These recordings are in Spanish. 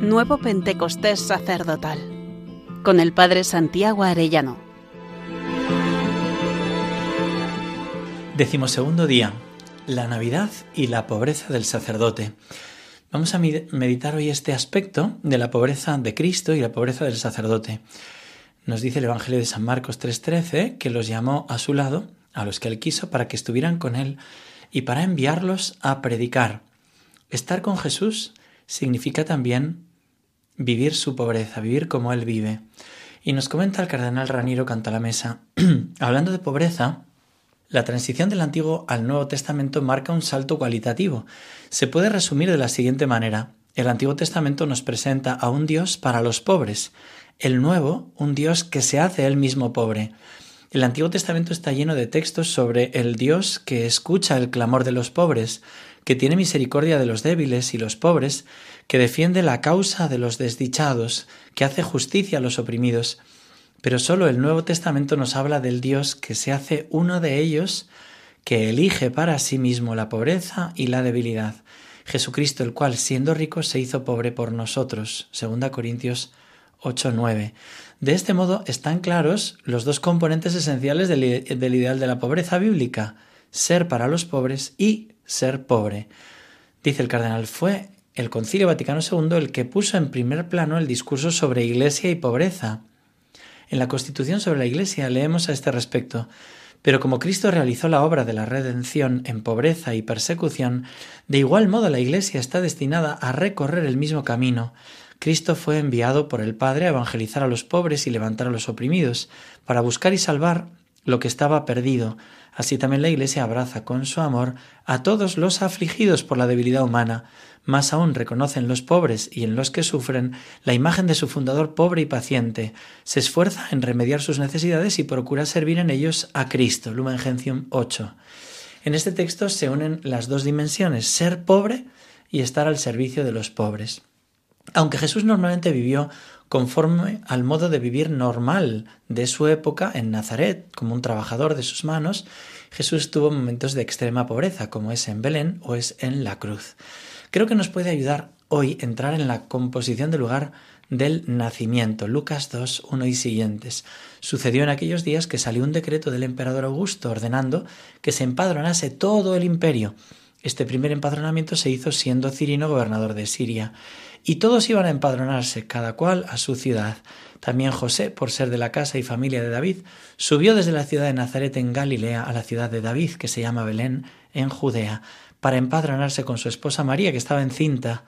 Nuevo Pentecostés Sacerdotal con el Padre Santiago Arellano. Decimosegundo día. La Navidad y la pobreza del sacerdote. Vamos a meditar hoy este aspecto de la pobreza de Cristo y la pobreza del sacerdote. Nos dice el Evangelio de San Marcos 3:13 que los llamó a su lado, a los que él quiso, para que estuvieran con él y para enviarlos a predicar. Estar con Jesús significa también vivir su pobreza, vivir como Él vive. Y nos comenta el cardenal Raniero Cantalamesa, hablando de pobreza, la transición del Antiguo al Nuevo Testamento marca un salto cualitativo. Se puede resumir de la siguiente manera. El Antiguo Testamento nos presenta a un Dios para los pobres, el Nuevo un Dios que se hace él mismo pobre. El Antiguo Testamento está lleno de textos sobre el Dios que escucha el clamor de los pobres, que tiene misericordia de los débiles y los pobres, que defiende la causa de los desdichados, que hace justicia a los oprimidos. Pero solo el Nuevo Testamento nos habla del Dios que se hace uno de ellos, que elige para sí mismo la pobreza y la debilidad. Jesucristo, el cual, siendo rico, se hizo pobre por nosotros. 2 Corintios 8:9. De este modo están claros los dos componentes esenciales del, del ideal de la pobreza bíblica, ser para los pobres y ser pobre. Dice el cardenal, fue el Concilio Vaticano II el que puso en primer plano el discurso sobre Iglesia y pobreza. En la Constitución sobre la Iglesia leemos a este respecto, pero como Cristo realizó la obra de la redención en pobreza y persecución, de igual modo la Iglesia está destinada a recorrer el mismo camino. Cristo fue enviado por el Padre a evangelizar a los pobres y levantar a los oprimidos, para buscar y salvar lo que estaba perdido, Así también la Iglesia abraza con su amor a todos los afligidos por la debilidad humana, más aún reconoce en los pobres y en los que sufren la imagen de su fundador pobre y paciente, se esfuerza en remediar sus necesidades y procura servir en ellos a Cristo. Lumen Gentium 8. En este texto se unen las dos dimensiones, ser pobre y estar al servicio de los pobres. Aunque Jesús normalmente vivió conforme al modo de vivir normal de su época en Nazaret, como un trabajador de sus manos, Jesús tuvo momentos de extrema pobreza, como es en Belén o es en la cruz. Creo que nos puede ayudar hoy entrar en la composición del lugar del nacimiento. Lucas 2, 1 y siguientes. Sucedió en aquellos días que salió un decreto del emperador Augusto ordenando que se empadronase todo el imperio. Este primer empadronamiento se hizo siendo Cirino gobernador de Siria y todos iban a empadronarse, cada cual a su ciudad. También José, por ser de la casa y familia de David, subió desde la ciudad de Nazaret en Galilea a la ciudad de David, que se llama Belén, en Judea, para empadronarse con su esposa María, que estaba encinta.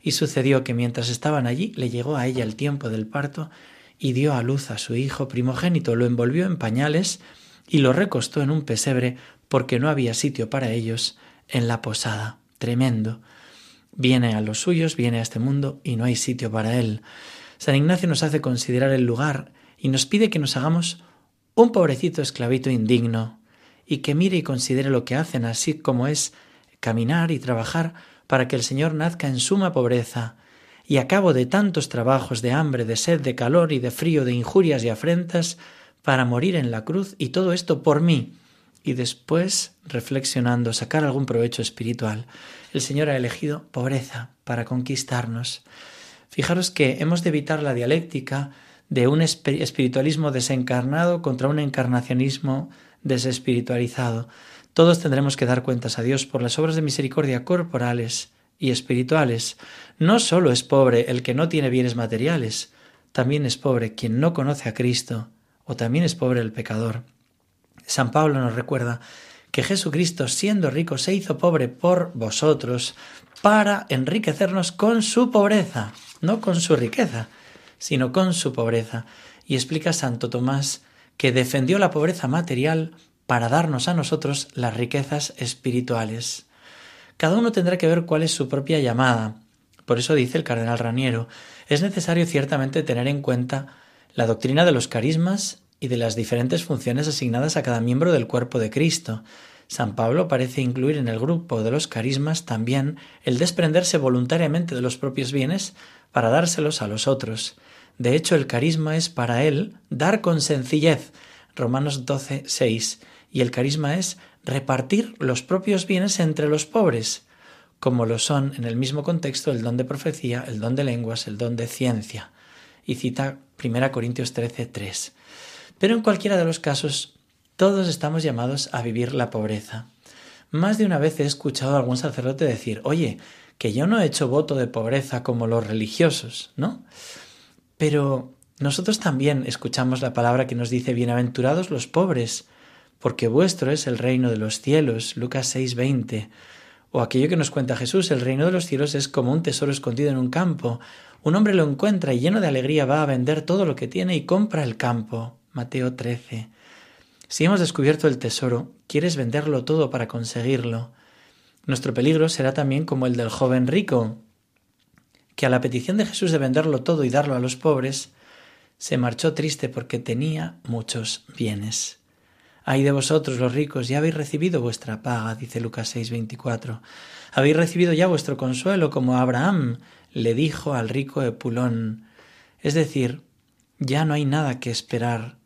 Y sucedió que mientras estaban allí le llegó a ella el tiempo del parto y dio a luz a su hijo primogénito, lo envolvió en pañales y lo recostó en un pesebre porque no había sitio para ellos en la posada. Tremendo. Viene a los suyos, viene a este mundo y no hay sitio para él. San Ignacio nos hace considerar el lugar y nos pide que nos hagamos un pobrecito esclavito indigno y que mire y considere lo que hacen, así como es caminar y trabajar para que el Señor nazca en suma pobreza, y a cabo de tantos trabajos de hambre, de sed, de calor y de frío, de injurias y afrentas, para morir en la cruz, y todo esto por mí, y después, reflexionando, sacar algún provecho espiritual. El Señor ha elegido pobreza para conquistarnos. Fijaros que hemos de evitar la dialéctica de un espiritualismo desencarnado contra un encarnacionismo desespiritualizado. Todos tendremos que dar cuentas a Dios por las obras de misericordia corporales y espirituales. No solo es pobre el que no tiene bienes materiales, también es pobre quien no conoce a Cristo, o también es pobre el pecador. San Pablo nos recuerda que Jesucristo, siendo rico, se hizo pobre por vosotros para enriquecernos con su pobreza, no con su riqueza, sino con su pobreza. Y explica Santo Tomás que defendió la pobreza material para darnos a nosotros las riquezas espirituales. Cada uno tendrá que ver cuál es su propia llamada. Por eso dice el cardenal Raniero, es necesario ciertamente tener en cuenta la doctrina de los carismas y de las diferentes funciones asignadas a cada miembro del cuerpo de Cristo. San Pablo parece incluir en el grupo de los carismas también el desprenderse voluntariamente de los propios bienes para dárselos a los otros. De hecho, el carisma es para él dar con sencillez. Romanos 12, 6. Y el carisma es repartir los propios bienes entre los pobres. como lo son en el mismo contexto el don de profecía, el don de lenguas, el don de ciencia. Y cita 1 Corintios 13, 3. Pero en cualquiera de los casos, todos estamos llamados a vivir la pobreza. Más de una vez he escuchado a algún sacerdote decir, oye, que yo no he hecho voto de pobreza como los religiosos, ¿no? Pero nosotros también escuchamos la palabra que nos dice, bienaventurados los pobres, porque vuestro es el reino de los cielos, Lucas 6:20. O aquello que nos cuenta Jesús, el reino de los cielos es como un tesoro escondido en un campo. Un hombre lo encuentra y lleno de alegría va a vender todo lo que tiene y compra el campo. Mateo 13. Si hemos descubierto el tesoro, quieres venderlo todo para conseguirlo. Nuestro peligro será también como el del joven rico, que a la petición de Jesús de venderlo todo y darlo a los pobres, se marchó triste porque tenía muchos bienes. Ay de vosotros los ricos, ya habéis recibido vuestra paga, dice Lucas 6:24. Habéis recibido ya vuestro consuelo, como Abraham le dijo al rico Epulón. Es decir, ya no hay nada que esperar.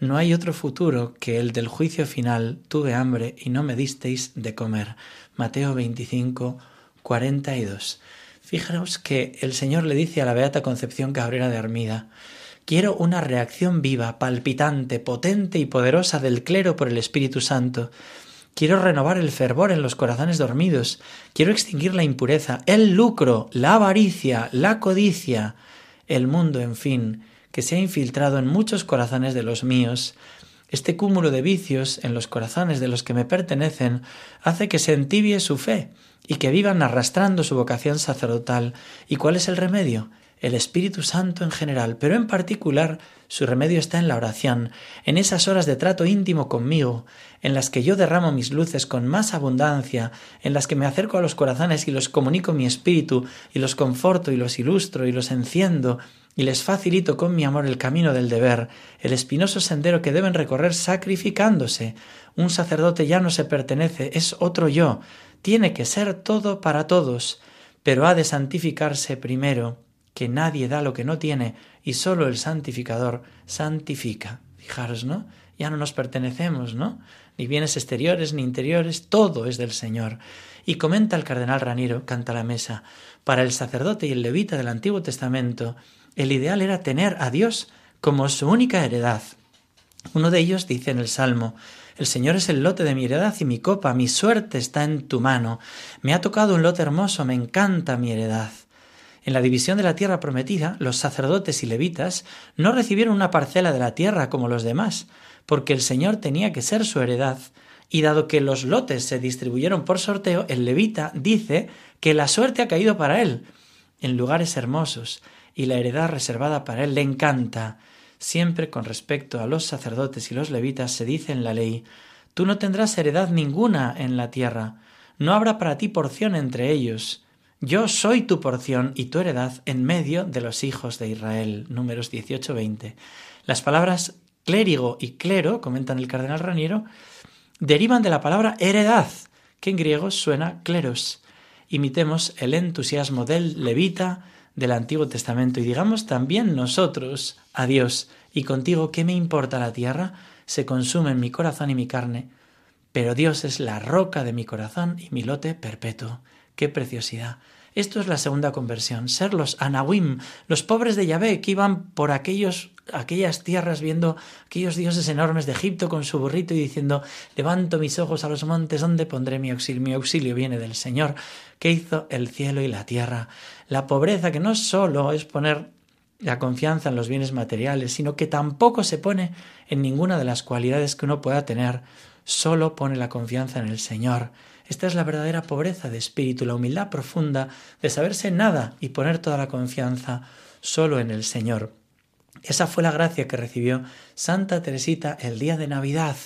No hay otro futuro que el del juicio final. Tuve hambre y no me disteis de comer. Mateo 25, 42. Fijaros que el Señor le dice a la Beata Concepción Cabrera de Armida, Quiero una reacción viva, palpitante, potente y poderosa del clero por el Espíritu Santo. Quiero renovar el fervor en los corazones dormidos. Quiero extinguir la impureza, el lucro, la avaricia, la codicia, el mundo, en fin, que se ha infiltrado en muchos corazones de los míos. Este cúmulo de vicios en los corazones de los que me pertenecen hace que se entibie su fe y que vivan arrastrando su vocación sacerdotal. ¿Y cuál es el remedio? El Espíritu Santo en general, pero en particular su remedio está en la oración, en esas horas de trato íntimo conmigo, en las que yo derramo mis luces con más abundancia, en las que me acerco a los corazones y los comunico mi espíritu, y los conforto y los ilustro y los enciendo, y les facilito con mi amor el camino del deber, el espinoso sendero que deben recorrer sacrificándose. Un sacerdote ya no se pertenece, es otro yo, tiene que ser todo para todos, pero ha de santificarse primero que nadie da lo que no tiene y sólo el santificador santifica. Fijaros, ¿no? Ya no nos pertenecemos, ¿no? Ni bienes exteriores ni interiores, todo es del Señor. Y comenta el cardenal Raniero, canta la mesa, para el sacerdote y el levita del Antiguo Testamento, el ideal era tener a Dios como su única heredad. Uno de ellos dice en el Salmo, el Señor es el lote de mi heredad y mi copa, mi suerte está en tu mano. Me ha tocado un lote hermoso, me encanta mi heredad. En la división de la tierra prometida, los sacerdotes y levitas no recibieron una parcela de la tierra como los demás, porque el Señor tenía que ser su heredad, y dado que los lotes se distribuyeron por sorteo, el levita dice que la suerte ha caído para él, en lugares hermosos, y la heredad reservada para él le encanta. Siempre con respecto a los sacerdotes y los levitas se dice en la ley, tú no tendrás heredad ninguna en la tierra, no habrá para ti porción entre ellos, yo soy tu porción y tu heredad en medio de los hijos de Israel. Números 18-20. Las palabras clérigo y clero, comentan el cardenal Raniero, derivan de la palabra heredad, que en griego suena cleros. Imitemos el entusiasmo del levita del Antiguo Testamento y digamos también nosotros a Dios, y contigo, ¿qué me importa la tierra? Se consume en mi corazón y mi carne, pero Dios es la roca de mi corazón y mi lote perpetuo. ¡Qué preciosidad! Esto es la segunda conversión, ser los Anawim, los pobres de Yahvé que iban por aquellas tierras viendo aquellos dioses enormes de Egipto con su burrito y diciendo, levanto mis ojos a los montes, ¿dónde pondré mi auxilio? Mi auxilio viene del Señor, que hizo el cielo y la tierra. La pobreza que no solo es poner la confianza en los bienes materiales, sino que tampoco se pone en ninguna de las cualidades que uno pueda tener, solo pone la confianza en el Señor esta es la verdadera pobreza de espíritu, la humildad profunda de saberse nada y poner toda la confianza solo en el Señor. Esa fue la gracia que recibió Santa Teresita el día de Navidad.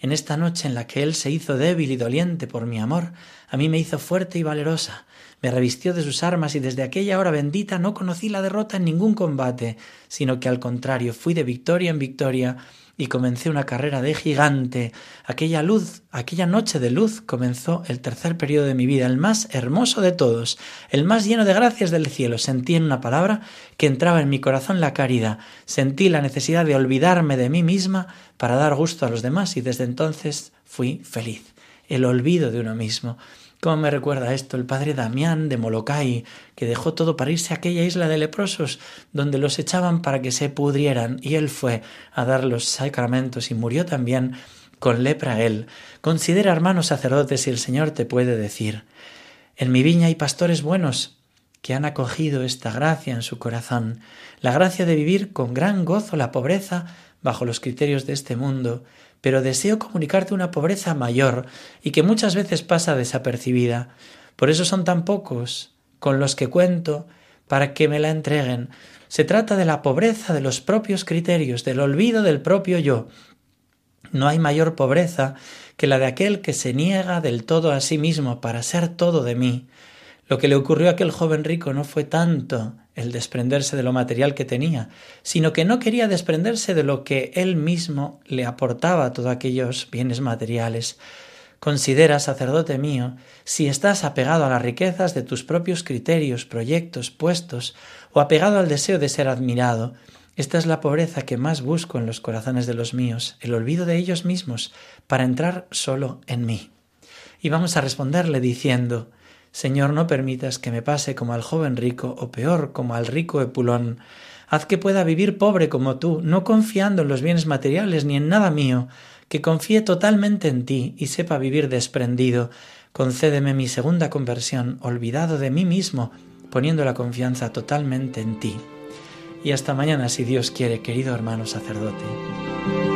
En esta noche en la que Él se hizo débil y doliente por mi amor, a mí me hizo fuerte y valerosa, me revistió de sus armas y desde aquella hora bendita no conocí la derrota en ningún combate, sino que al contrario fui de victoria en victoria y comencé una carrera de gigante. Aquella luz, aquella noche de luz comenzó el tercer periodo de mi vida, el más hermoso de todos, el más lleno de gracias del cielo. Sentí en una palabra que entraba en mi corazón la caridad, sentí la necesidad de olvidarme de mí misma para dar gusto a los demás y desde entonces fui feliz. El olvido de uno mismo. ¿Cómo me recuerda esto el padre Damián de Molokai, que dejó todo para irse a aquella isla de leprosos, donde los echaban para que se pudrieran, y él fue a dar los sacramentos y murió también con lepra él. Considera, hermanos sacerdotes, si el Señor te puede decir, en mi viña hay pastores buenos que han acogido esta gracia en su corazón, la gracia de vivir con gran gozo la pobreza bajo los criterios de este mundo, pero deseo comunicarte una pobreza mayor y que muchas veces pasa desapercibida. Por eso son tan pocos con los que cuento para que me la entreguen. Se trata de la pobreza de los propios criterios, del olvido del propio yo. No hay mayor pobreza que la de aquel que se niega del todo a sí mismo para ser todo de mí. Lo que le ocurrió a aquel joven rico no fue tanto el desprenderse de lo material que tenía, sino que no quería desprenderse de lo que él mismo le aportaba todos aquellos bienes materiales. Considera, sacerdote mío, si estás apegado a las riquezas de tus propios criterios, proyectos, puestos, o apegado al deseo de ser admirado. Esta es la pobreza que más busco en los corazones de los míos, el olvido de ellos mismos, para entrar solo en mí. Y vamos a responderle diciendo, Señor, no permitas que me pase como al joven rico, o peor, como al rico Epulón. Haz que pueda vivir pobre como tú, no confiando en los bienes materiales ni en nada mío, que confíe totalmente en ti y sepa vivir desprendido. Concédeme mi segunda conversión, olvidado de mí mismo, poniendo la confianza totalmente en ti. Y hasta mañana, si Dios quiere, querido hermano sacerdote.